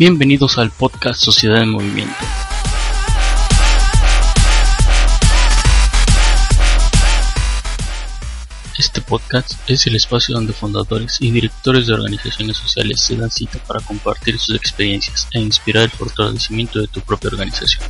Bienvenidos al podcast Sociedad en Movimiento. Este podcast es el espacio donde fundadores y directores de organizaciones sociales se dan cita para compartir sus experiencias e inspirar el fortalecimiento de tu propia organización.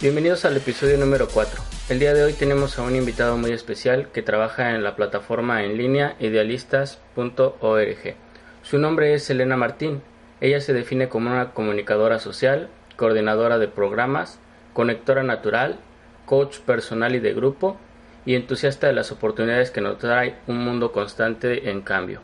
Bienvenidos al episodio número 4. El día de hoy tenemos a un invitado muy especial que trabaja en la plataforma en línea idealistas.org. Su nombre es Elena Martín. Ella se define como una comunicadora social, coordinadora de programas, conectora natural, coach personal y de grupo y entusiasta de las oportunidades que nos trae un mundo constante en cambio.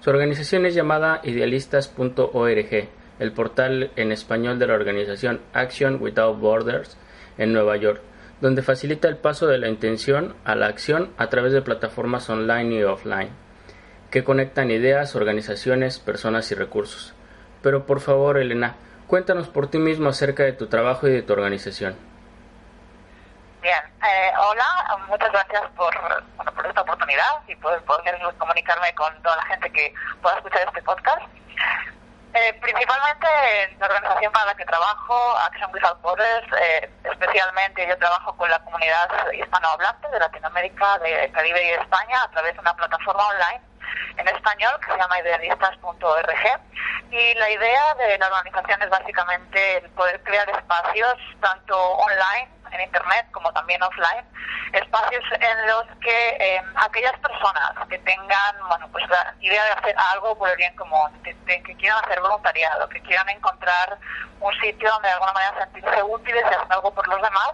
Su organización es llamada idealistas.org, el portal en español de la organización Action Without Borders, en Nueva York, donde facilita el paso de la intención a la acción a través de plataformas online y offline, que conectan ideas, organizaciones, personas y recursos. Pero por favor, Elena, cuéntanos por ti mismo acerca de tu trabajo y de tu organización. Bien, eh, hola, muchas gracias por, por esta oportunidad y por poder comunicarme con toda la gente que pueda escuchar este podcast. Eh, principalmente en la organización para la que trabajo, Action Without Borders, eh, especialmente yo trabajo con la comunidad hispanohablante de Latinoamérica, de Caribe y España a través de una plataforma online en español que se llama idealistas.org y la idea de la organización es básicamente el poder crear espacios tanto online en internet como también offline espacios en los que eh, aquellas personas que tengan bueno pues la idea de hacer algo por el bien común que quieran hacer voluntariado que quieran encontrar un sitio donde de alguna manera sentirse útiles y hacer algo por los demás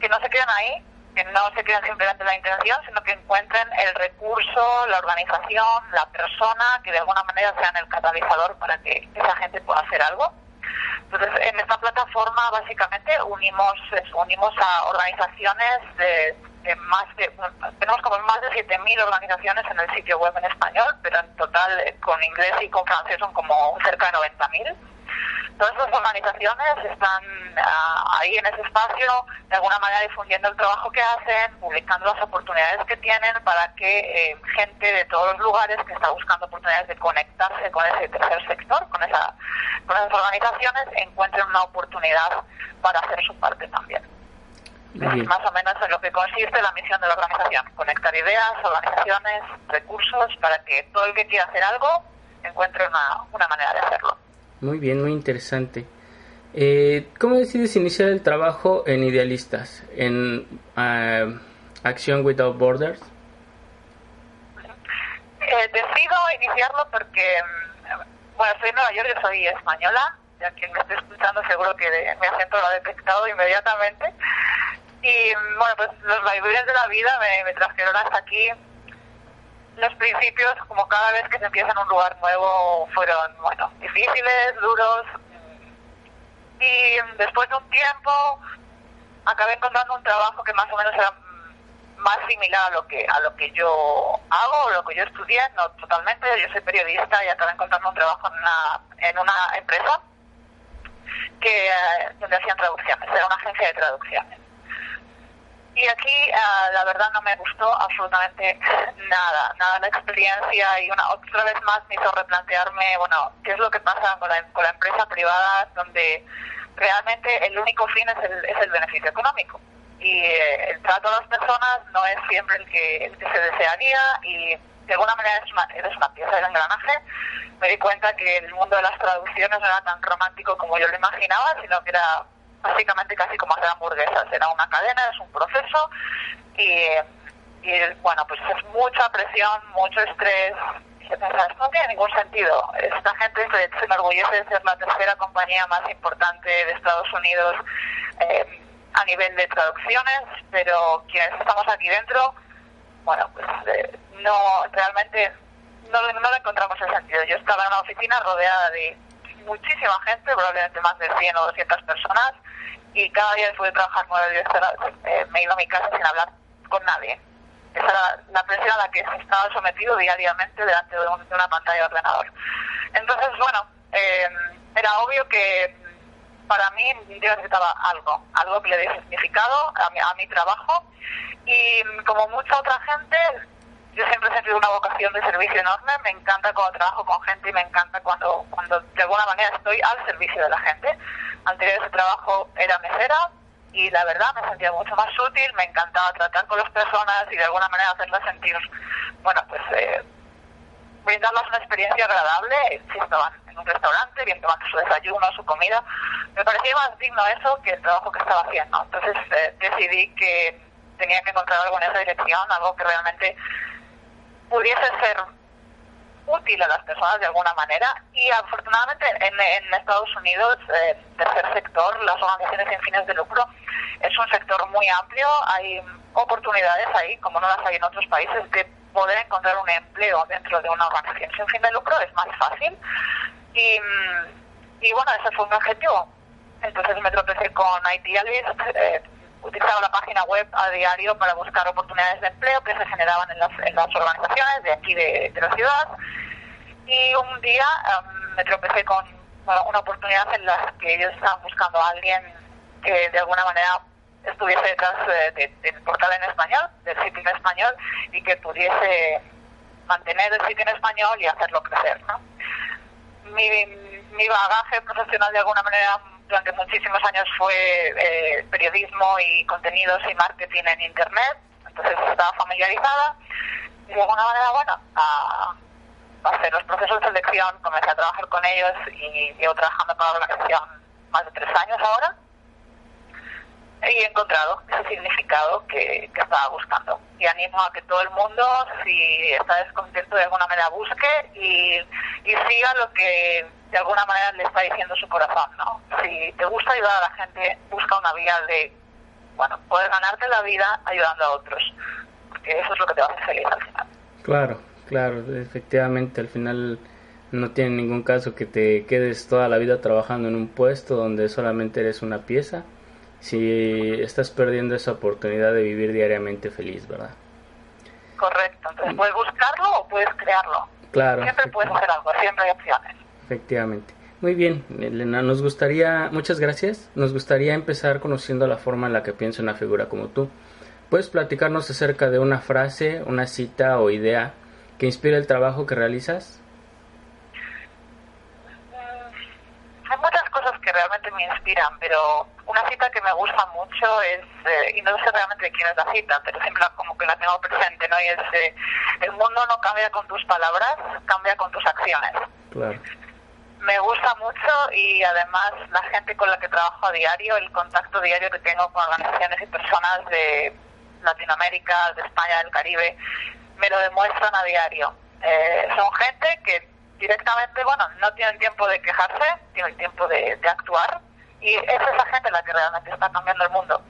que no se queden ahí que no se queden simplemente la intención, sino que encuentren el recurso, la organización, la persona, que de alguna manera sean el catalizador para que esa gente pueda hacer algo. Entonces, en esta plataforma básicamente unimos unimos a organizaciones de, más de, tenemos como más de 7.000 organizaciones en el sitio web en español, pero en total eh, con inglés y con francés son como cerca de 90.000 todas esas organizaciones están ah, ahí en ese espacio, de alguna manera difundiendo el trabajo que hacen, publicando las oportunidades que tienen para que eh, gente de todos los lugares que está buscando oportunidades de conectarse con ese tercer sector, con, esa, con esas organizaciones, encuentren una oportunidad para hacer su parte también. Es más o menos en lo que consiste la misión de la organización, conectar ideas, organizaciones, recursos para que todo el que quiera hacer algo encuentre una, una manera de hacerlo. Muy bien, muy interesante. Eh, ¿Cómo decides iniciar el trabajo en Idealistas, en uh, Action Without Borders? Eh, decido iniciarlo porque, mm, bueno, soy de Nueva York, yo soy española, ya quien me esté escuchando seguro que mi acento lo ha detectado inmediatamente. Y mm, bueno, pues los vaivenes de la vida me, me trajeron hasta aquí los principios, como cada vez que se empieza en un lugar nuevo, fueron, bueno, difíciles, duros. Y después de un tiempo, acabé encontrando un trabajo que más o menos era más similar a lo que a lo que yo hago, lo que yo estudié, no totalmente. Yo soy periodista y acabé encontrando un trabajo en una, en una empresa que eh, donde hacían traducciones, era una agencia de traducciones. Y aquí, ah, la verdad, no me gustó absolutamente nada, nada la experiencia y una otra vez más me hizo replantearme, bueno, qué es lo que pasa con la, con la empresa privada donde realmente el único fin es el, es el beneficio económico. Y eh, el trato a las personas no es siempre el que, el que se desearía y de alguna manera eres una, eres una pieza del engranaje. Me di cuenta que el mundo de las traducciones no era tan romántico como yo lo imaginaba, sino que era básicamente casi como hacer hamburguesas. Era una cadena, es un proceso y, bueno, pues es mucha presión, mucho estrés. Y no tiene ningún sentido. Esta gente se, se enorgullece de ser la tercera compañía más importante de Estados Unidos eh, a nivel de traducciones, pero quienes estamos aquí dentro, bueno, pues eh, no, realmente no, no le encontramos el sentido. Yo estaba en una oficina rodeada de muchísima gente, probablemente más de 100 o 200 personas, y cada día después de trabajar nueve o 10 horas eh, me iba a mi casa sin hablar con nadie. Esa era la presión a la que estaba sometido diariamente delante de, una pantalla de ordenador. Entonces, bueno, eh, era obvio que para mí yo necesitaba algo, algo que le dé significado a mi, a mi trabajo y como mucha otra gente, yo siempre he sentido una vocación de servicio enorme, me encanta cuando trabajo con gente y me encanta cuando, cuando de alguna manera estoy al servicio de la gente. Anterior a ese trabajo era mesera y la verdad me sentía mucho más útil, me encantaba tratar con las personas y de alguna manera hacerlas sentir, bueno, pues eh, brindarles una experiencia agradable si estaban en un restaurante, bien tomando su desayuno, su comida. Me parecía más digno eso que el trabajo que estaba haciendo. Entonces eh, decidí que tenía que encontrar algo en esa dirección, algo que realmente pudiese ser útil a las personas de alguna manera y afortunadamente en, Estados Unidos, eh, tercer sector, las organizaciones sin fines de lucro, es un sector muy amplio, hay oportunidades ahí, como no las hay en otros países, de poder encontrar un empleo dentro de una organización sin fin de lucro es más fácil y, y bueno, ese fue mi objetivo. Entonces me tropecé con Idealist, eh, utilizaba la página web a diario para buscar oportunidades de empleo que se generaban en las, en las organizaciones de aquí de, la ciudad. Y un día em, me tropecé con una oportunidad en la que ellos estaban buscando a alguien que de alguna manera estuviese detrás del portal en español, del sitio en español, y que pudiese mantener el sitio en español y hacerlo crecer. ¿no? Mi, mi bagaje profesional de alguna manera durante muchísimos años fue eh, periodismo y contenidos y marketing en Internet, entonces estaba familiarizada. Y de alguna manera, bueno, a, hacer los procesos de selección, comencé a trabajar con ellos y llevo trabajando con la organización más de tres años ahora he encontrado ese significado que, que, estaba buscando. Y animo a que todo el mundo, si está descontento de alguna manera, busque y, y siga lo que de alguna manera le está diciendo su corazón, ¿no? Si te gusta ayudar a la gente, busca una vía de, bueno, poder ganarte la vida ayudando a otros, porque eso es lo que te va a hacer feliz al final. Claro, claro, efectivamente, al final no tiene ningún caso que te quedes toda la vida trabajando en un puesto donde solamente eres una pieza si estás perdiendo esa oportunidad de vivir diariamente feliz, ¿verdad? Correcto, entonces puedes buscarlo o puedes crearlo. Claro. Siempre puedes hacer algo, siempre hay opciones. Efectivamente. Muy bien, Elena, nos gustaría, muchas gracias, nos gustaría empezar conociendo la forma en la que piensa una figura como tú. ¿Puedes platicarnos acerca de una frase, una cita o idea que inspira el trabajo que realizas? hay muchas cosas que realmente me inspiran, pero una cita que me gusta mucho es, eh, y no sé realmente quién es la cita, pero siempre como que la tengo presente, ¿no? Y es, eh, el mundo no cambia con tus palabras, cambia con tus acciones. Claro. Me gusta mucho y además la gente con la que trabajo a diario, el contacto diario que tengo con organizaciones y personas de Latinoamérica, de España, del Caribe, me lo demuestran a diario. Eh, son gente que directamente, bueno, no tienen tiempo de quejarse, tienen tiempo de, actuar y es esa gente la que realmente está cambiando el mundo.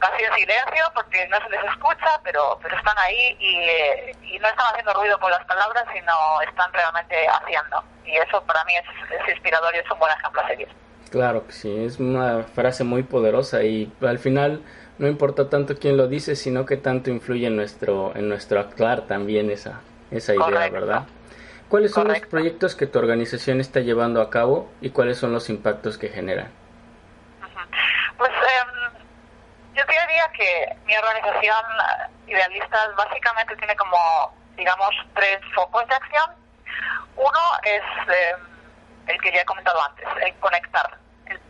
Casi en silencio porque no se les escucha, pero, pero están ahí y, eh, y no están haciendo ruido con las palabras, sino están realmente haciendo. Y eso para mí es, inspirador y es un buen ejemplo a seguir. Claro que sí, es una frase muy poderosa y al final no importa tanto quién lo dice, sino que tanto influye en nuestro, en nuestro actuar también esa, esa idea, ¿verdad? ¿Cuáles son los proyectos que tu organización está llevando a cabo y cuáles son los impactos que generan? Pues em, yo diría que mi organización eh, Idealistas básicamente tiene como, digamos, tres focos de acción. Uno es em, el que ya he comentado antes, el conectar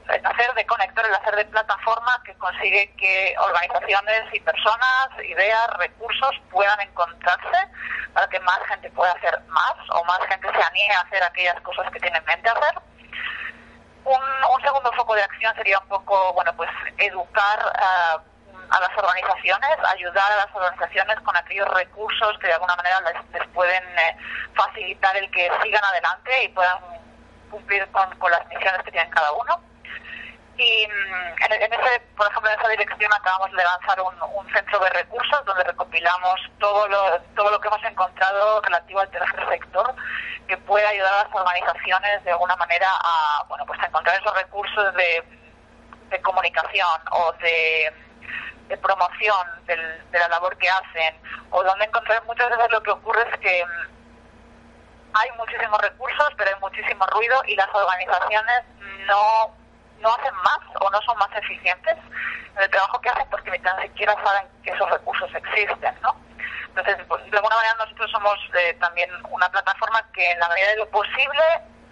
hacer de conector, el hacer de plataforma que consigue que organizaciones y personas, ideas, recursos puedan encontrarse para que más gente pueda hacer más o más gente se anime a hacer aquellas cosas que tiene en mente hacer. Un, segundo foco de acción sería un poco, bueno, pues educar a, las organizaciones, ayudar a las organizaciones con aquellos recursos que de alguna manera les, pueden eh, facilitar el que sigan adelante y puedan cumplir con, con las misiones que tienen cada uno y mm, en, ese, por ejemplo, en esa dirección acabamos de lanzar un, centro de recursos donde recopilamos todo lo, todo lo que hemos encontrado relativo al tercer sector, que pueda ayudar a las organizaciones de alguna manera a, bueno, pues a encontrar esos recursos de, de comunicación o de, de promoción de la labor que hacen. O donde encontrar muchas veces lo que ocurre es que hay muchísimos recursos, pero hay muchísimo ruido y las organizaciones no, no hacen más o no son más eficientes en el trabajo que hacen porque ni tan siquiera saben que esos recursos existen, ¿no? Entonces, pues, de alguna manera nosotros somos eh, también una plataforma que en la medida de lo posible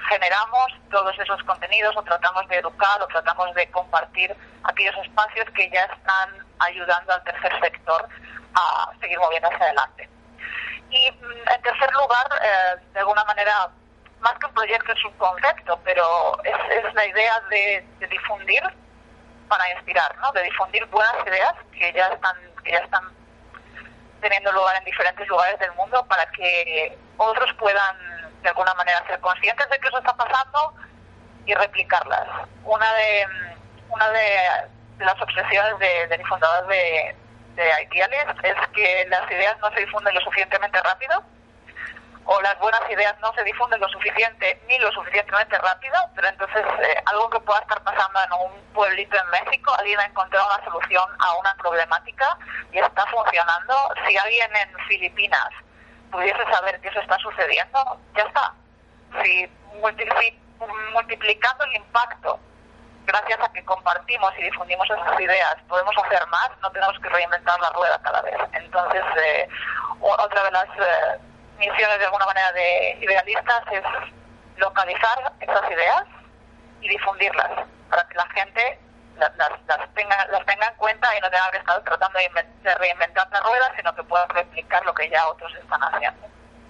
generamos todos esos contenidos o tratamos de educar o tratamos de compartir aquellos espacios que ya están ayudando al tercer sector a seguir moviendo hacia adelante. Y mm, en tercer lugar, eh, de alguna manera, más que un proyecto es un concepto, pero es, la idea de, difundir para inspirar, ¿no? de difundir buenas ideas que ya están que ya están teniendo lugar en diferentes lugares del mundo para que otros puedan de alguna manera ser conscientes de que eso está pasando y replicarlas. Una de una de las obsesiones de, de fundador de, de Ideales es que las ideas no se difunden lo suficientemente rápido o las buenas ideas no se difunden lo suficiente ni lo suficientemente rápido, pero entonces eh, algo que pueda estar pasando en un pueblito en México, alguien ha encontrado una solución a una problemática y está funcionando. Si alguien en Filipinas pudiese saber que eso está sucediendo, ya está. Si, multiplicando el impacto gracias a que compartimos y difundimos esas ideas, podemos hacer más, no tenemos que reinventar la rueda cada vez. Entonces, eh, otra de las eh, misiones de alguna manera de idealistas es localizar esas ideas y difundirlas para que la gente las, las, tenga, las tenga en cuenta y no tenga que estar tratando de, reinventar la rueda, sino que pueda replicar lo que ya otros están haciendo.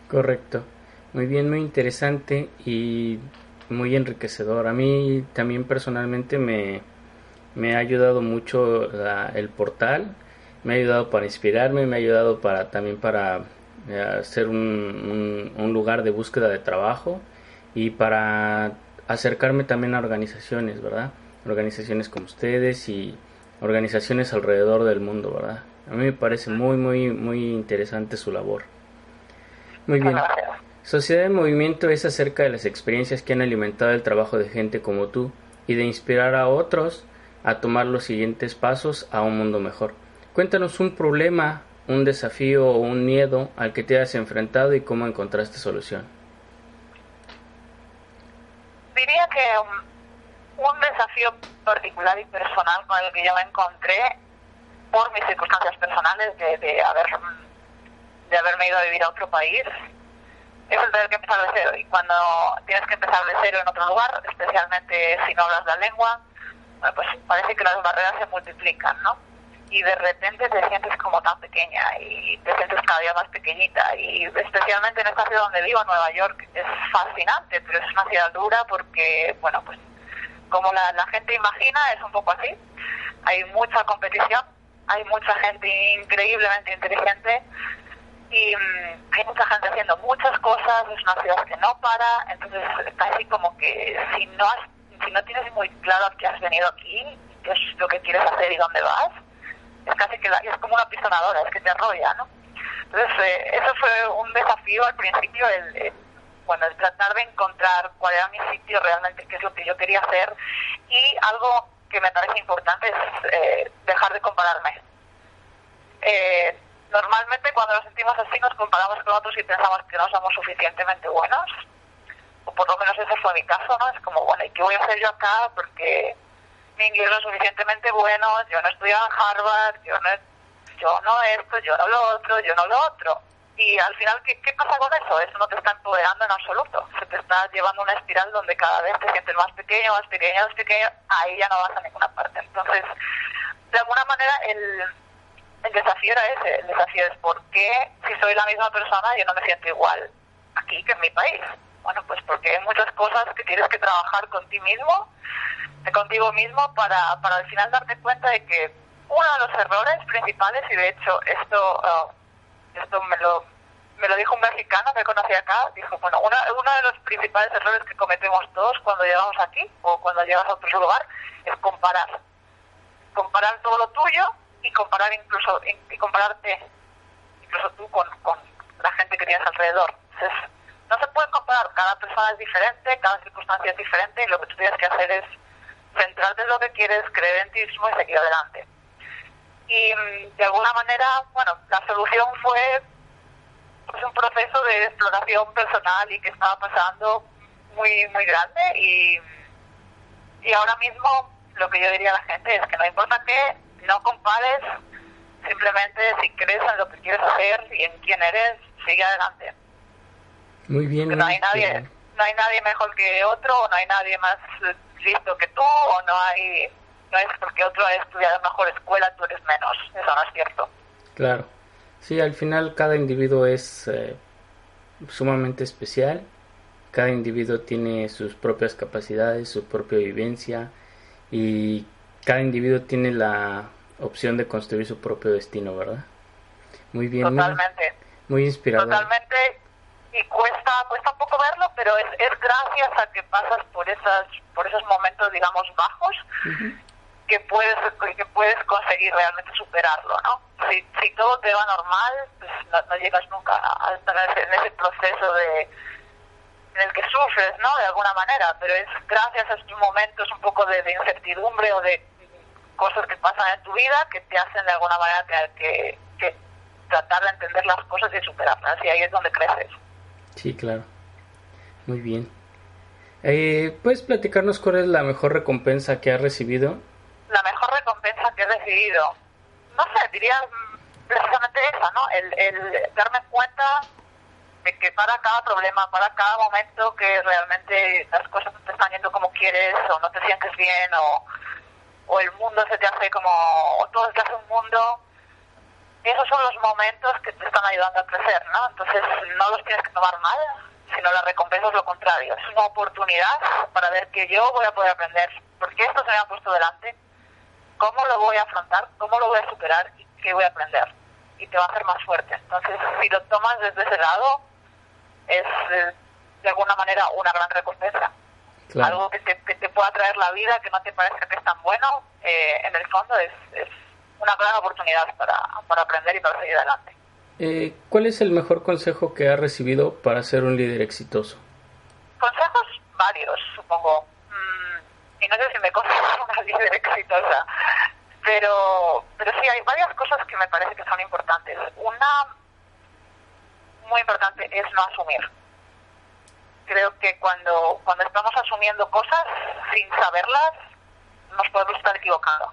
Correcto. Muy bien, muy interesante y muy enriquecedor. A mí también personalmente me, me ha ayudado mucho el portal, me ha ayudado para inspirarme, me ha ayudado para también para eh, ser un, un, lugar de búsqueda de trabajo y para acercarme también a organizaciones, ¿verdad? Organizaciones como ustedes y organizaciones alrededor del mundo, ¿verdad? A mí me parece muy, muy, muy interesante su labor. Muy bien. Sociedad de Movimiento es acerca de las experiencias que han alimentado el trabajo de gente como tú y de inspirar a otros a tomar los siguientes pasos a un mundo mejor. Cuéntanos un problema, un desafío o un miedo al que te has enfrentado y cómo encontraste solución. Diría que un, desafío particular y personal con el que yo me encontré por mis circunstancias personales de, de, haber, de haberme ido a vivir a otro país es el tener que empezar de cero. Y cuando tienes que empezar de cero en otro lugar, especialmente si no hablas la lengua, pues parece que las barreras se multiplican, ¿no? Y de repente te sientes como tan pequeña y te sientes cada día más pequeñita. Y especialmente en esta ciudad donde vivo, Nueva York, es fascinante, pero es una ciudad dura porque, bueno, pues como la, la gente imagina, es un poco así. Hay mucha competición, hay mucha gente increíblemente inteligente y mm, hay mucha gente haciendo muchas cosas, es una ciudad que no para, entonces casi como que si no has, si no tienes muy claro que has venido aquí, qué es lo que quieres hacer y dónde vas, es casi que es como una pisonadora, es que te arrolla, ¿no? Entonces eh, eso fue un desafío al principio, el, bueno, el tratar de encontrar cuál era mi sitio realmente, qué es lo que yo quería hacer y algo que me parece importante es eh, dejar de compararme. Eh, Normalmente cuando nos sentimos así nos comparamos con otros y pensamos que no somos suficientemente buenos, o por lo menos ese fue mi caso, ¿no? Es como, bueno, ¿y qué voy a hacer yo acá? Porque mi inglés es suficientemente bueno, yo no he estudiado en Harvard, yo no, yo no esto, yo no lo otro, yo no lo otro. Y al final, ¿qué, ¿qué pasa con eso? Eso no te está empoderando en absoluto. Se te está llevando una espiral donde cada vez te sientes más pequeño, más pequeño, más pequeño. Ahí ya no vas a ninguna parte. Entonces, de alguna manera, el el desafío era ese, el desafío es por qué si soy la misma persona yo no me siento igual aquí que en mi país. Bueno, pues porque hay muchas cosas que tienes que trabajar con ti mismo, contigo mismo, para, para al final darte cuenta de que uno de los errores principales, y de hecho esto, uh, esto me lo me lo dijo un mexicano que conocí acá, dijo, bueno, una, uno de los principales errores que cometemos todos cuando llegamos aquí o cuando llegas a otro lugar es comparar. Comparar todo lo tuyo y comparar incluso y compararte incluso tú con, con la gente que tienes alrededor. No se puede comparar, cada persona es diferente, cada circunstancia es diferente y lo que tú tienes que hacer es centrarte en lo que quieres, creer en ti mismo y seguir adelante. Y mm, de alguna manera, bueno, la solución fue pues, un proceso de exploración personal y que estaba pasando muy, muy grande y, y ahora mismo lo que yo diría a la gente es que no importa qué, no compares, simplemente si crees en lo que quieres hacer y en quién eres, sigue adelante. Muy bien. no hay nadie, no hay nadie mejor que otro, o no hay nadie más listo que tú, o no hay, no es porque otro ha estudiado mejor escuela, tú eres menos. Eso no es cierto. Claro. Sí, al final cada individuo es eh, sumamente especial. Cada individuo tiene sus propias capacidades, su propia vivencia y cada individuo tiene la opción de construir su propio destino, ¿verdad? Muy bien. Totalmente. Muy, inspirador. Totalmente. Y cuesta, cuesta un poco verlo, pero es, es gracias a que pasas por esas, por esos momentos, digamos, bajos, que puedes, que puedes conseguir realmente superarlo, ¿no? Si, si todo te va normal, pues no, llegas nunca a estar en ese, proceso de en el que sufres, ¿no? De alguna manera, pero es gracias a estos momentos un poco de, de incertidumbre o de cosas que pasan en tu vida que te hacen de alguna manera tener que, que tratar de entender las cosas y superarlas, y ahí es donde creces. Sí, claro. Muy bien. Eh, ¿Puedes platicarnos cuál es la mejor recompensa que has recibido? La mejor recompensa que he recibido, no sé, diría precisamente esa, ¿no? El, el darme cuenta de que para cada problema, para cada momento que realmente las cosas no te están yendo como quieres o no te sientes bien o o el mundo se te hace como, o todo se te hace un mundo, esos son los momentos que te están ayudando a crecer, ¿no? Entonces no los tienes que tomar mal, sino la recompensa es lo contrario, es una oportunidad para ver que yo voy a poder aprender, porque esto se me ha puesto delante, cómo lo voy a afrontar, cómo lo voy a superar y qué voy a aprender. Y te va a hacer más fuerte. Entonces, si lo tomas desde ese lado, es eh, de alguna manera una gran recompensa algo que te, que te, pueda traer la vida, que no te parezca que es tan bueno, eh, en el fondo es, es, una gran oportunidad para, para aprender y para seguir adelante. Eh, ¿Cuál es el mejor consejo que has recibido para ser un líder exitoso? Consejos varios, supongo. Mm, y no sé si me considero una líder exitosa, pero, pero sí hay varias cosas que me parece que son importantes. Una muy importante es no asumir creo que cuando, cuando estamos asumiendo cosas sin saberlas, nos podemos estar equivocando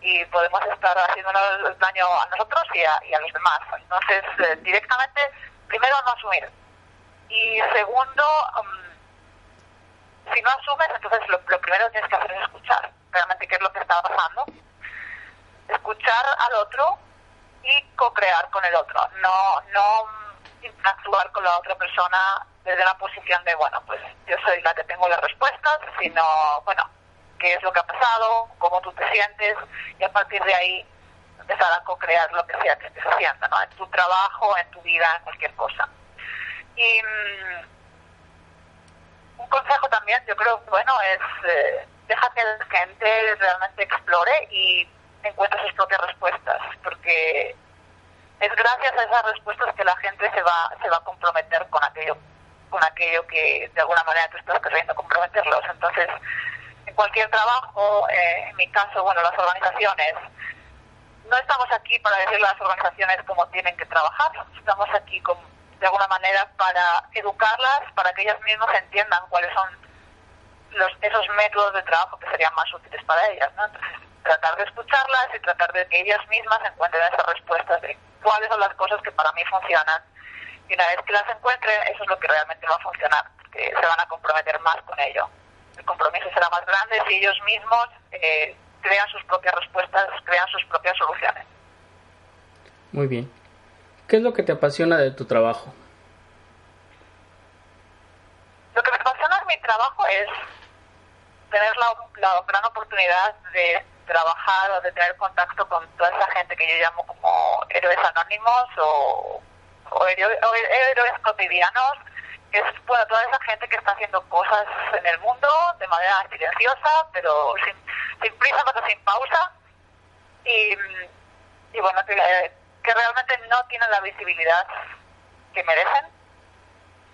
y podemos estar haciendo daño a nosotros y a, y a los demás. Entonces, eh, directamente, primero no asumir. Y segundo, um, si no asumes, entonces lo, lo, primero tienes que hacer es escuchar realmente qué es lo que está pasando. Escuchar al otro y co-crear con el otro. No, no interactuar con la otra persona desde la posición de, bueno, pues yo soy la que tengo las respuestas, sino, bueno, qué es lo que ha pasado, cómo tú te sientes, y a partir de ahí empezar a co-crear lo que sea que estés haciendo, ¿no? En tu trabajo, en tu vida, en cualquier cosa. Y mm, un consejo también, yo creo, bueno, es eh, deja que la gente realmente explore y encuentre sus propias respuestas, porque es gracias a esas respuestas que la gente se va, se va a comprometer con aquello con aquello que de alguna manera tú estás queriendo comprometerlos. Entonces, en cualquier trabajo, eh, en mi caso, bueno, las organizaciones, no estamos aquí para decirle a las organizaciones cómo tienen que trabajar, estamos aquí con, de alguna manera para educarlas, para que ellas mismas entiendan cuáles son los, esos métodos de trabajo que serían más útiles para ellas. ¿no? Entonces, tratar de escucharlas y tratar de que ellas mismas encuentren esas respuestas de cuáles son las cosas que para mí funcionan y una vez que las encuentren, eso es lo que realmente va a funcionar, que se van a comprometer más con ello. El compromiso será más grande si ellos mismos eh, crean sus propias respuestas, crean sus propias soluciones. Muy bien. ¿Qué es lo que te apasiona de tu trabajo? Lo que me apasiona de mi trabajo es tener la, la gran oportunidad de trabajar o de tener contacto con toda esa gente que yo llamo como héroes anónimos o o héroes cotidianos, es bueno, toda esa gente que está haciendo cosas en el mundo de manera silenciosa, pero sin, prisa, pero sin pausa, y, y bueno, que, que realmente no tienen la visibilidad que merecen,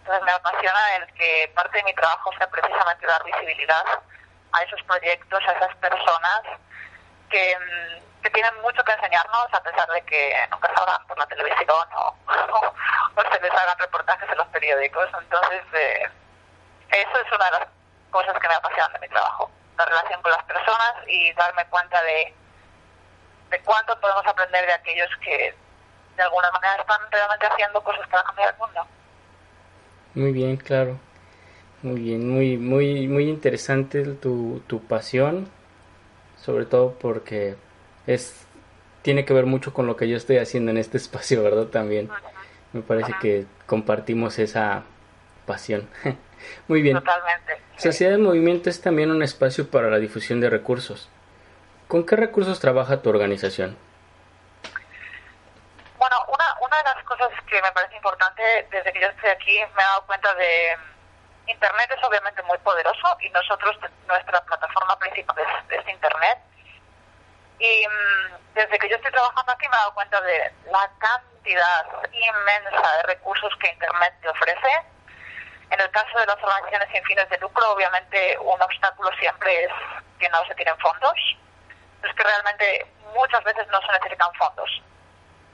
Entonces me apasiona el que parte de mi trabajo sea precisamente dar visibilidad a esos proyectos, a esas personas que, mm, que tienen mucho que enseñarnos a pesar de que nunca salgan por la televisión o, o, se les hagan reportajes en los periódicos. Entonces, eh, eso es una de las cosas que me apasionan de mi trabajo, la relación con las personas y darme cuenta de, de cuánto podemos aprender de aquellos que de alguna manera están realmente haciendo cosas para cambiar el mundo. Muy bien, claro. Muy bien, muy, muy, muy interesante tu, tu pasión, sobre todo porque es tiene que ver mucho con lo que yo estoy haciendo en este espacio, ¿verdad? También. Me parece que compartimos esa pasión. Muy bien. Totalmente. Sociedad en Movimiento es también un espacio para la difusión de recursos. ¿Con qué recursos trabaja tu organización? Bueno, una, una de las cosas que me parece importante desde que yo estoy aquí me he dado cuenta de Internet es obviamente muy poderoso y nosotros, nuestra plataforma principal es, es Internet. Y mm, desde que yo estoy trabajando aquí me he dado cuenta de la cantidad inmensa de recursos que Internet te ofrece en el caso de las organizaciones sin fines de lucro, obviamente un obstáculo siempre es que no se tienen fondos. Es que realmente muchas veces no se necesitan fondos.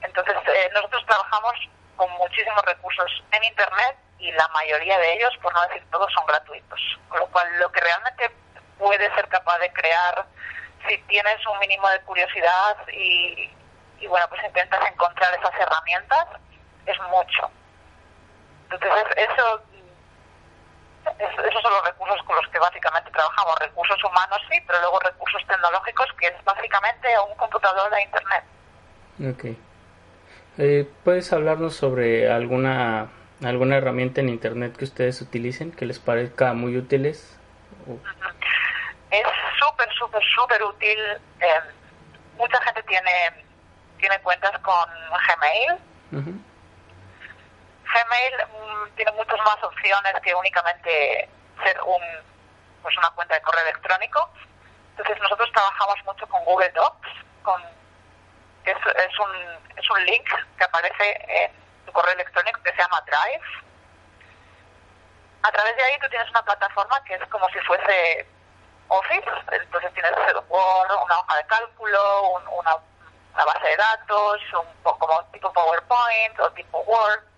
Entonces, eh, nosotros trabajamos con muchísimos recursos en Internet y la mayoría de ellos, por no decir todos, son gratuitos. Con lo cual, lo que realmente puede ser capaz de crear, si tienes un mínimo de curiosidad y, y bueno, pues intentas encontrar esas herramientas, es mucho. Entonces, eso esos son los recursos con los que básicamente trabajamos. Recursos humanos sí, pero luego recursos tecnológicos que es básicamente un computador de Internet. Ok. Eh, ¿Puedes hablarnos sobre alguna alguna herramienta en Internet que ustedes utilicen que les parezca muy útiles? Es súper, súper, súper útil. Eh, mucha gente tiene, tiene cuentas con Gmail. Gmail mm, tiene muchas más opciones que únicamente ser un pues una cuenta de correo electrónico. Entonces nosotros trabajamos mucho con Google Docs, con es, es un es un link que aparece en tu correo electrónico que se llama Drive. A través de ahí tú tienes una plataforma que es como si fuese Office, entonces tienes una hoja de cálculo, una, una base de datos, un como tipo PowerPoint o tipo Word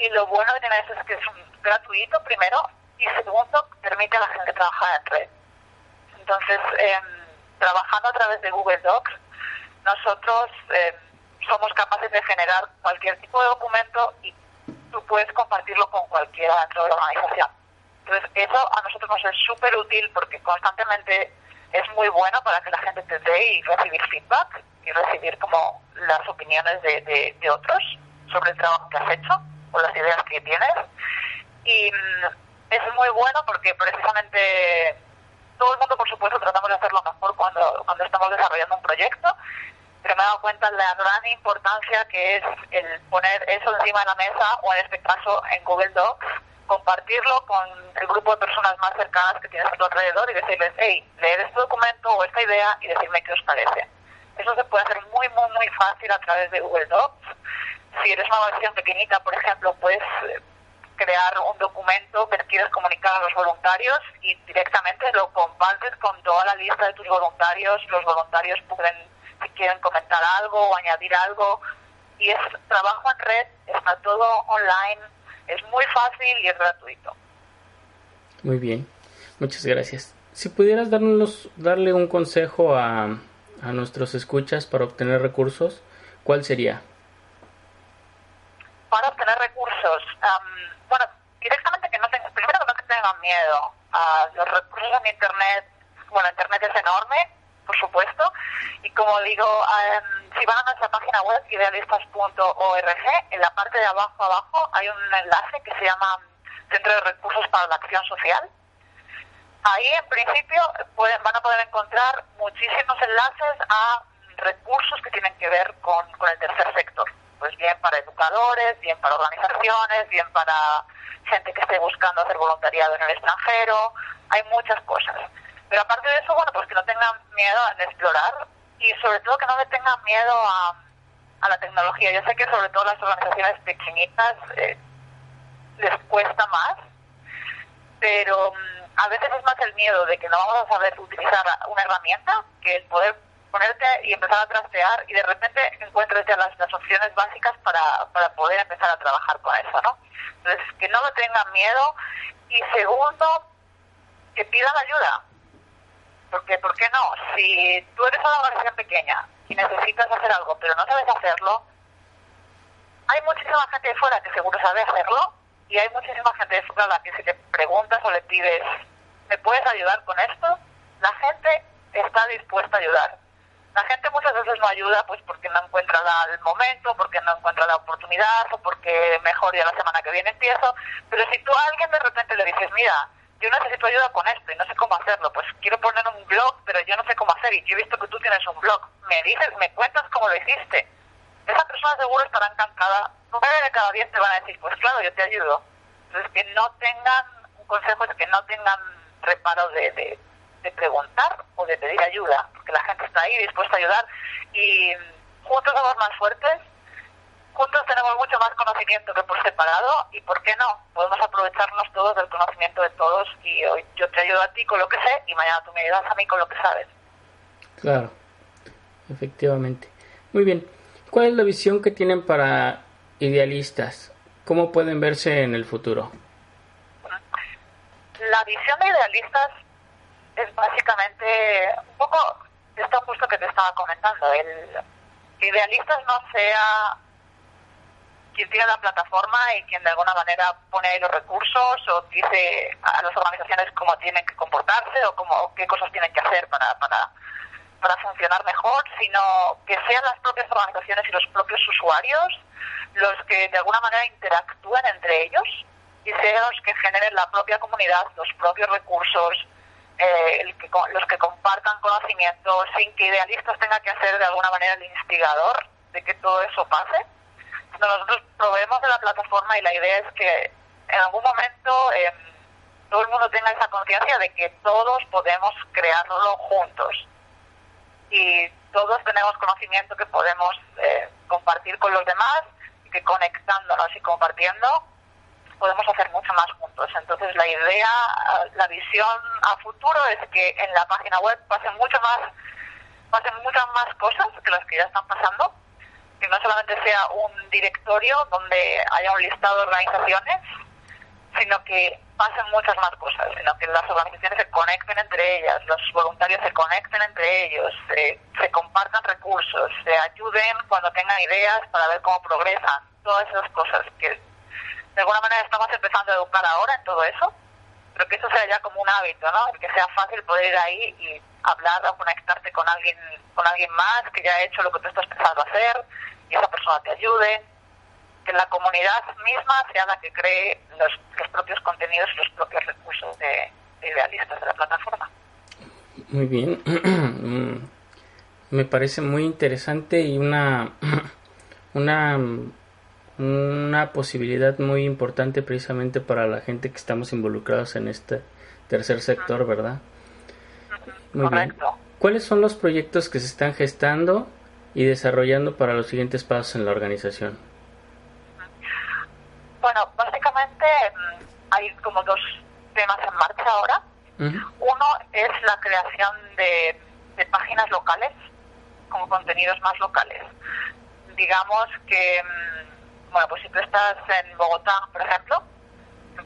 y lo bueno que tiene eso es que es gratuito, primero, y segundo, permite a la gente trabajar en red. Entonces, em, trabajando a través de Google Docs, nosotros em, somos capaces de generar cualquier tipo de documento y tú puedes compartirlo con cualquiera dentro de la organización. Entonces, eso a nosotros nos es súper útil porque constantemente es muy bueno para que la gente te dé y recibir feedback y recibir como las opiniones de, de, de otros sobre el trabajo que has hecho o las ideas que tienes. Y mm, es muy bueno porque precisamente todo el mundo, por supuesto, tratamos de hacerlo mejor cuando, cuando estamos desarrollando un proyecto, pero me he dado cuenta de la gran importancia que es el poner eso encima de la mesa, o en este caso en Google Docs, compartirlo con el grupo de personas más cercanas que tienes a tu alrededor y decirles, hey, leer este documento o esta idea y decirme qué os parece. Eso se puede hacer muy, muy, muy fácil a través de Google Docs si eres una organización pequeñita, por ejemplo, puedes eh, crear un documento que quieres comunicar a los voluntarios y directamente lo compartes con toda la lista de tus voluntarios. Los voluntarios pueden, si quieren comentar algo o añadir algo. Y es trabajo en red, está todo online, es muy fácil y es gratuito. Muy bien, muchas gracias. Si pudieras darnos, darle un consejo a, a nuestros escuchas para obtener recursos, ¿cuál sería? para obtener recursos. bueno, directamente que no tengan, primero que no tengan miedo a los recursos en Internet. Bueno, Internet es enorme, por supuesto, y como digo, si van a nuestra página web, idealistas.org, en la parte de abajo abajo hay un enlace que se llama Centro de Recursos para la Acción Social. Ahí, en principio, pueden, van a poder encontrar muchísimos enlaces a recursos que tienen que ver con, con el tercer sector pues bien para educadores, bien para organizaciones, bien para gente que esté buscando hacer voluntariado en el extranjero, hay muchas cosas. Pero aparte de eso, bueno, pues que no tengan miedo a explorar y sobre todo que no le tengan miedo a, a la tecnología. Yo sé que sobre todo las organizaciones pequeñitas eh, les cuesta más, pero mm, a veces es más el miedo de que no vamos a saber utilizar una herramienta que el poder ponerte y empezar a trastear y de repente encuentres ya las, las opciones básicas para, para poder empezar a trabajar con eso, ¿no? Entonces, que no me tengan miedo y segundo, que pidan ayuda. Porque, ¿por qué no? Si tú eres una organización pequeña y necesitas hacer algo, pero no sabes hacerlo, hay muchísima gente de fuera que seguro sabe hacerlo y hay muchísima gente de fuera a la que si le preguntas o le pides, ¿me puedes ayudar con esto? La gente está dispuesta a ayudar. La gente muchas veces no ayuda pues porque no encuentra el momento, porque no encuentra la oportunidad o porque mejor ya la semana que viene empiezo. Pero si tú a alguien de repente le dices, mira, yo necesito ayuda con esto y no sé cómo hacerlo, pues quiero poner un blog, pero yo no sé cómo hacer y yo he visto que tú tienes un blog, me dices, me cuentas cómo lo hiciste. Esa persona seguro estará encantada. Nueve de cada diez te van a decir, pues claro, yo te ayudo. Entonces que no tengan, un consejo es que no tengan reparo de, de de preguntar o de pedir ayuda, porque la gente está ahí dispuesta a ayudar y juntos somos más fuertes, juntos tenemos mucho más conocimiento que por separado y por qué no, podemos aprovecharnos todos del conocimiento de todos y hoy yo te ayudo a ti con lo que sé y mañana tú me ayudas a mí con lo que sabes. Claro, efectivamente. Muy bien, ¿cuál es la visión que tienen para idealistas? ¿Cómo pueden verse en el futuro? La visión de idealistas es básicamente un poco esto justo que te estaba comentando, el idealistas no sea quien tiene la plataforma y quien de alguna manera pone ahí los recursos o dice a las organizaciones cómo tienen que comportarse o cómo, qué cosas tienen que hacer para, para, para funcionar mejor, sino que sean las propias organizaciones y los propios usuarios los que de alguna manera interactúen entre ellos y sean los que generen la propia comunidad, los propios recursos, eh, los que compartan conocimiento sin que idealistas tengan que hacer de alguna manera el instigador de que todo eso pase. Nosotros probemos de la plataforma y la idea es que en algún momento em, todo el mundo tenga esa conciencia de que todos podemos crearlo juntos y todos tenemos conocimiento que podemos eh, compartir con los demás y que conectándonos y compartiendo podemos hacer mucho más juntos. Entonces la idea, la visión a futuro es que en la página web pasen mucho más, pasen muchas más cosas que las que ya están pasando, que no solamente sea un directorio donde haya un listado de organizaciones, sino que pasen muchas más cosas, sino que las organizaciones se conecten entre ellas, los voluntarios se conecten entre ellos, se, se compartan recursos, se ayuden cuando tengan ideas para ver cómo progresan, todas esas cosas que de alguna manera estamos empezando a educar ahora en todo eso, pero que eso sea ya como un hábito, ¿no? Que sea fácil poder ir ahí y hablar o conectarte con alguien, con alguien más que ya ha hecho lo que tú estás pensando hacer y esa persona te ayude. Que la comunidad misma sea la que cree los, propios contenidos y los propios recursos de, de idealistas de la plataforma. Muy bien. Me parece muy interesante y una, una una posibilidad muy importante precisamente para la gente que estamos involucrados en este tercer sector, ¿verdad? Muy bien. ¿Cuáles son los proyectos que se están gestando y desarrollando para los siguientes pasos en la organización? Bueno, básicamente mm, hay como dos temas en marcha ahora. Uno es la creación de, de páginas locales, como contenidos más locales. Digamos que mm, bueno, pues si tú estás en Bogotá, por ejemplo,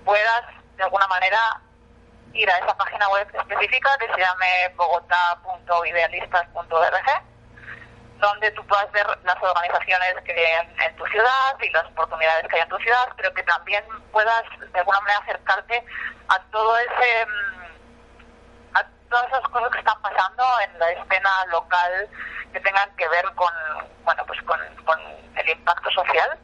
puedas de alguna manera ir a esa página web específica que se llame bogotá.idealistas.org, donde tú puedas ver las organizaciones que hay en tu ciudad y las oportunidades que hay en tu ciudad, pero que también puedas de alguna manera acercarte a todo ese mm, a todas esas cosas que están pasando en la escena local que tengan que ver con bueno pues con, con el impacto social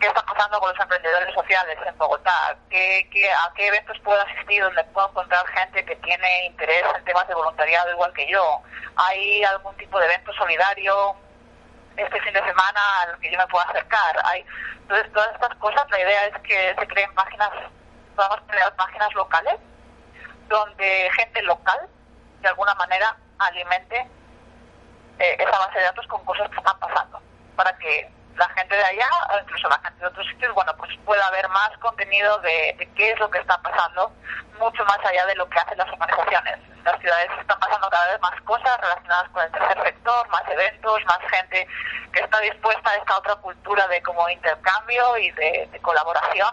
qué está pasando con los emprendedores sociales en Bogotá, ¿Qué, qué, a qué eventos puedo asistir donde puedo encontrar gente que tiene interés en temas de voluntariado igual que yo. ¿Hay algún tipo de evento solidario este fin de semana al que yo me pueda acercar? Hay, entonces, todas estas cosas, la idea es que se creen páginas, podamos crear páginas locales donde gente local de alguna manera alimente eh, esa base de datos con cosas que están pasando para que la gente de allá, o incluso la gente de otros sitios, bueno, pues pueda ver más contenido de, de qué es lo que está pasando, mucho más allá de lo que hacen las organizaciones. En las ciudades están pasando cada vez más cosas relacionadas con el tercer sector, más eventos, más gente que está dispuesta a esta otra cultura de como intercambio y de, de colaboración.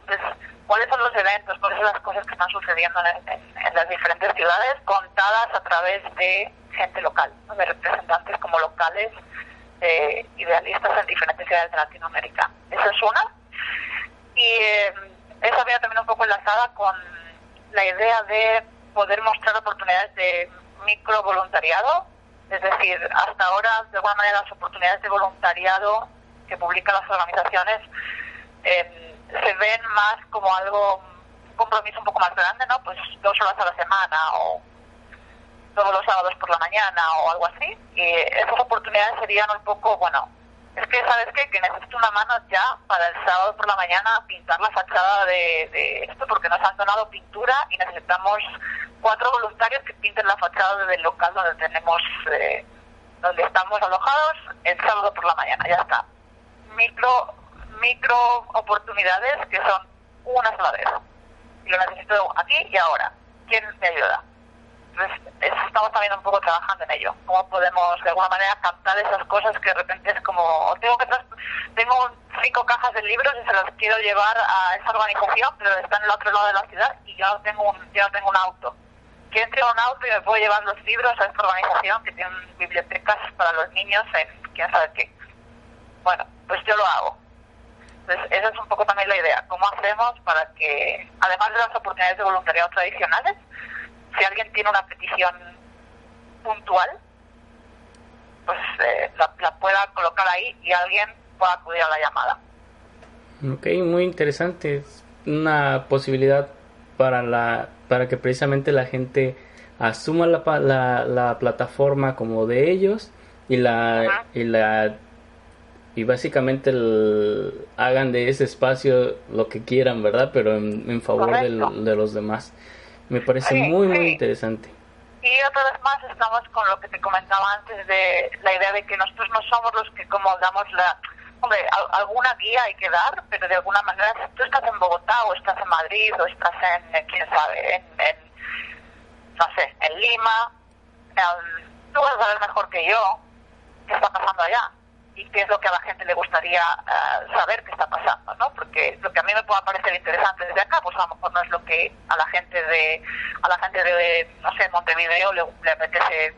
Entonces, ¿cuáles son los eventos? ¿Cuáles son las cosas que están sucediendo en, en, en las diferentes ciudades contadas a través de gente local, ¿no? de representantes como locales eh, idealistas en diferentes ciudades de Latinoamérica. Esa es una. Y eh, esa viene también un poco enlazada con la idea de poder mostrar oportunidades de micro voluntariado, es decir, hasta ahora, de alguna manera, las oportunidades de voluntariado que publican las organizaciones eh, se ven más como algo, un compromiso un poco más grande, ¿no? Pues dos horas a la semana o todos los sábados por la mañana o algo así. Y esas oportunidades serían un poco, bueno, es que, ¿sabes qué? Que necesito una mano ya para el sábado por la mañana pintar la fachada de, de esto porque nos han donado pintura y necesitamos cuatro voluntarios que pinten la fachada del local donde tenemos, eh, donde estamos alojados el sábado por la mañana, ya está. Micro, micro oportunidades que son una sola vez. Y lo necesito aquí y ahora. ¿Quién me ayuda? Entonces, estamos también un poco trabajando en ello. ¿Cómo podemos, de alguna manera, captar esas cosas que de repente es como, tengo que tengo cinco cajas de libros y se las quiero llevar a esa organización, pero está en el otro lado de la ciudad y yo no tengo un, yo tengo un auto. ¿Quién tiene un auto y me puedo llevar los libros a esta organización que tiene bibliotecas para los niños en quién sabe qué? Bueno, pues yo lo hago. Entonces, esa es un poco también la idea. ¿Cómo hacemos para que, además de las oportunidades de voluntariado tradicionales, si alguien tiene una petición puntual, pues eh, la, la, pueda colocar ahí y alguien pueda acudir a la llamada. Ok, muy interesante. Es una posibilidad para la para que precisamente la gente asuma la, la, la plataforma como de ellos y la y la y básicamente el, hagan de ese espacio lo que quieran, ¿verdad? Pero en, en favor de, los demás. Me parece sí, muy, sí. muy interesante. Y otra vez más estamos con lo que te comentaba antes de la idea de que nosotros no somos los que como damos la... Hombre, alguna guía hay que dar, pero de alguna manera si tú estás en Bogotá o estás en Madrid o estás en, quién sabe, en, en no sé, en Lima, tú vas a saber mejor que yo qué está pasando allá y qué es lo que a la gente le gustaría uh, saber qué está pasando, ¿no? Porque lo que a mí me pueda parecer interesante desde acá, pues a lo mejor no es lo que a la gente de a la gente de no sé Montevideo le, le apetece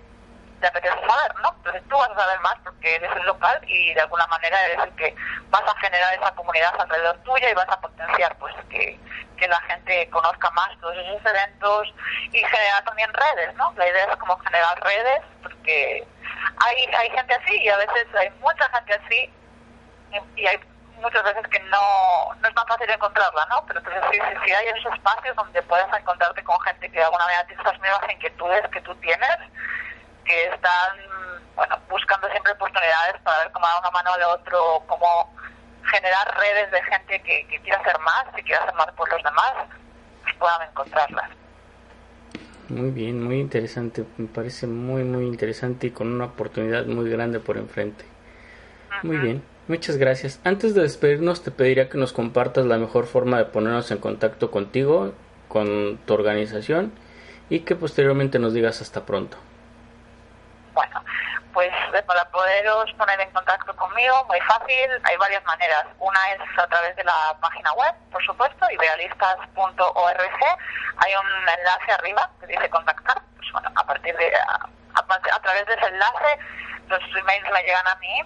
le apetece saber, ¿no? Entonces tú vas a saber más porque eres el local y de alguna manera eres el que vas a generar esa comunidad alrededor tuya y vas a potenciar pues que, que la gente conozca más todos esos eventos y generar también redes, ¿no? La idea es como generar redes porque hay, hay gente así y a veces hay mucha gente así y, y hay muchas veces que no, no es tan fácil encontrarla, ¿no? Pero entonces sí, sí, sí hay esos espacios donde puedes encontrarte con gente que de alguna manera tiene esas mismas inquietudes que tú tienes, que están, bueno, buscando siempre oportunidades para ver cómo dar una mano al otro, cómo generar redes de gente que, que quiera hacer más y quiera hacer más por los demás, pues puedan encontrarlas. Muy bien, muy interesante, me parece muy, muy interesante y con una oportunidad muy grande por enfrente. Uh -huh. Muy bien, muchas gracias. Antes de despedirnos, te pediría que nos compartas la mejor forma de ponernos en contacto contigo, con tu organización y que posteriormente nos digas hasta pronto. Bueno, pues para poderos poner en contacto conmigo, muy fácil, hay varias maneras. Una es a través de la página web, por supuesto, idealistas.org. Hay un enlace arriba que dice contactar. Pues bueno, a partir de, a, través de ese enlace, los emails me llegan a mí.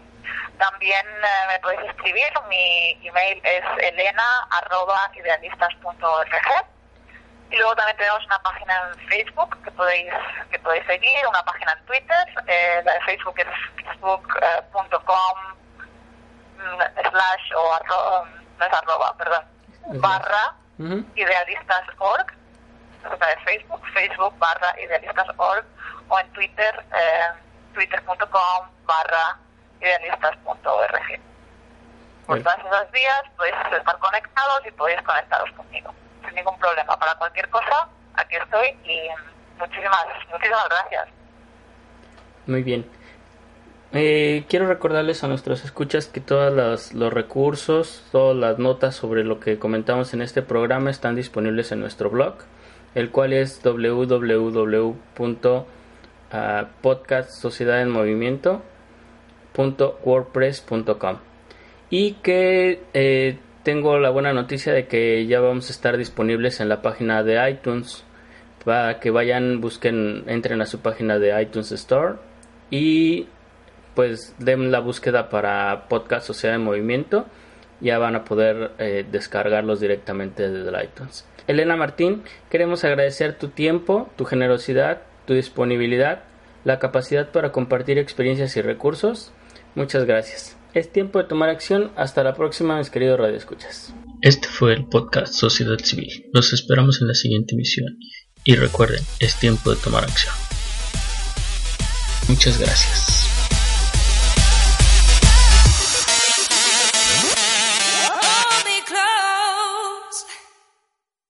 También eh, me podéis escribir, mi email es elena.idealistas.org y luego también tenemos una página en Facebook que podéis que podéis seguir, una página en Twitter, eh, la de Facebook es facebook.com eh, slash o arroba, no es arroba, perdón, barra uh -huh. idealistas.org, la de Facebook, Facebook barra idealistas.org o en Twitter, eh, twitter.com barra idealistas.org. Por todas esas vías podéis estar conectados y podéis conectaros conmigo ningún problema. Para cualquier cosa, aquí estoy y muchísimas, muchísimas gracias. Muy bien. Eh, quiero recordarles a nuestros escuchas que todos los recursos, todas las notas sobre lo que comentamos en este programa están disponibles en nuestro blog, el cual es www.podcastsociedadenmovimiento.wordpress.com y que eh, tengo la buena noticia de que ya vamos a estar disponibles en la página de iTunes para que vayan, busquen, entren a su página de iTunes Store y pues den la búsqueda para podcast Sociedad en Movimiento. Ya van a poder eh, descargarlos directamente desde iTunes. Elena Martín, queremos agradecer tu tiempo, tu generosidad, tu disponibilidad, la capacidad para compartir experiencias y recursos. Muchas gracias. Es tiempo de tomar acción. Hasta la próxima, mis queridos radioescuchas. Este fue el podcast Sociedad Civil. Los esperamos en la siguiente emisión. Y recuerden, es tiempo de tomar acción. Muchas gracias.